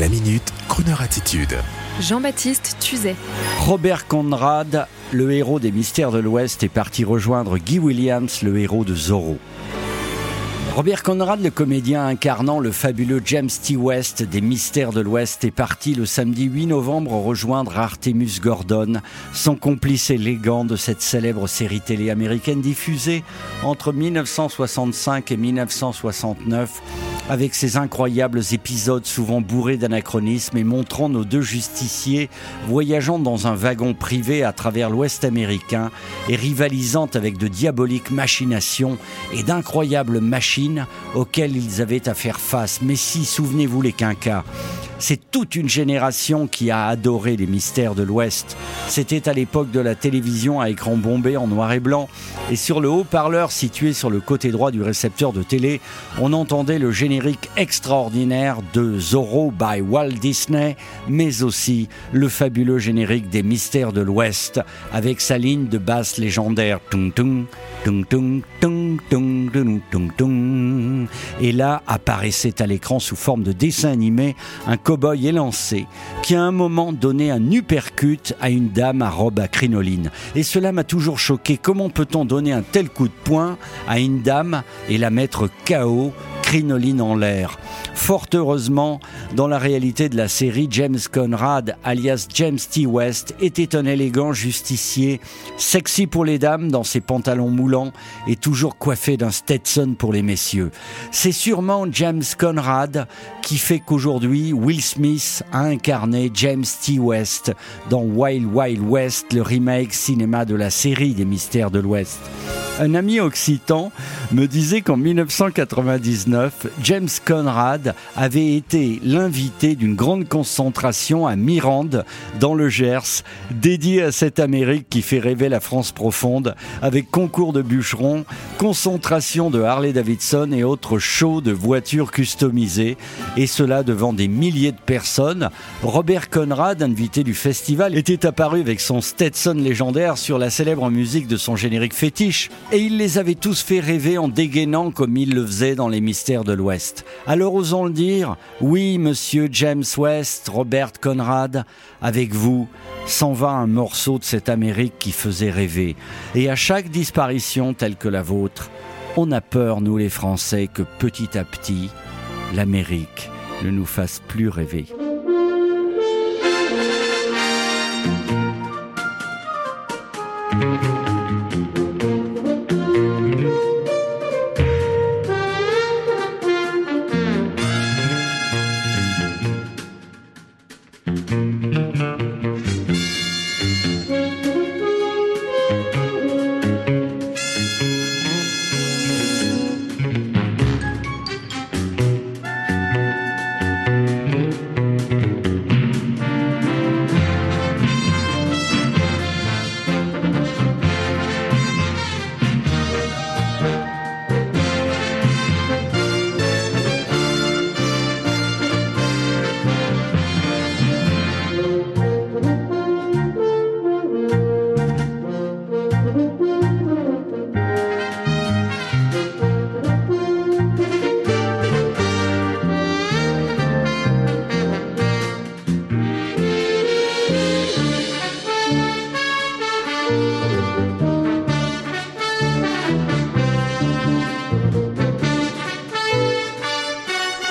La minute, Kroneur attitude. Jean-Baptiste Tuzet. Robert Conrad, le héros des Mystères de l'Ouest, est parti rejoindre Guy Williams, le héros de Zorro. Robert Conrad, le comédien incarnant le fabuleux James T. West des Mystères de l'Ouest, est parti le samedi 8 novembre rejoindre Artemus Gordon, son complice élégant de cette célèbre série télé américaine diffusée entre 1965 et 1969 avec ses incroyables épisodes souvent bourrés d'anachronismes et montrant nos deux justiciers voyageant dans un wagon privé à travers l'Ouest américain et rivalisant avec de diaboliques machinations et d'incroyables machines auxquelles ils avaient à faire face. Mais si, souvenez-vous les quinquas, c'est toute une génération qui a adoré les mystères de l'Ouest. C'était à l'époque de la télévision à écran bombé en noir et blanc. Et sur le haut-parleur situé sur le côté droit du récepteur de télé, on entendait le générique extraordinaire de Zorro by Walt Disney, mais aussi le fabuleux générique des mystères de l'Ouest, avec sa ligne de basse légendaire. Tung tung, tung tung, tung tung, tung tung, Et là apparaissait à l'écran sous forme de dessin animé un cow-boy élancé qui à un moment donné un uppercut à une dame à robe à crinoline. Et cela m'a toujours choqué. Comment peut-on donner un tel coup de poing à une dame et la mettre KO en l'air. Fort heureusement, dans la réalité de la série, James Conrad, alias James T. West, était un élégant justicier, sexy pour les dames dans ses pantalons moulants et toujours coiffé d'un Stetson pour les messieurs. C'est sûrement James Conrad qui fait qu'aujourd'hui, Will Smith a incarné James T. West dans Wild Wild West, le remake cinéma de la série des Mystères de l'Ouest. Un ami occitan me disait qu'en 1999, James Conrad avait été l'invité d'une grande concentration à Mirande, dans le Gers, dédiée à cette Amérique qui fait rêver la France profonde, avec concours de bûcherons, concentration de Harley-Davidson et autres shows de voitures customisées, et cela devant des milliers de personnes. Robert Conrad, invité du festival, était apparu avec son Stetson légendaire sur la célèbre musique de son générique fétiche et il les avait tous fait rêver en dégainant comme il le faisait dans les mystères de l'Ouest. Alors osons le dire, oui, monsieur James West, Robert Conrad, avec vous, s'en va un morceau de cette Amérique qui faisait rêver. Et à chaque disparition telle que la vôtre, on a peur, nous les Français, que petit à petit, l'Amérique ne nous fasse plus rêver.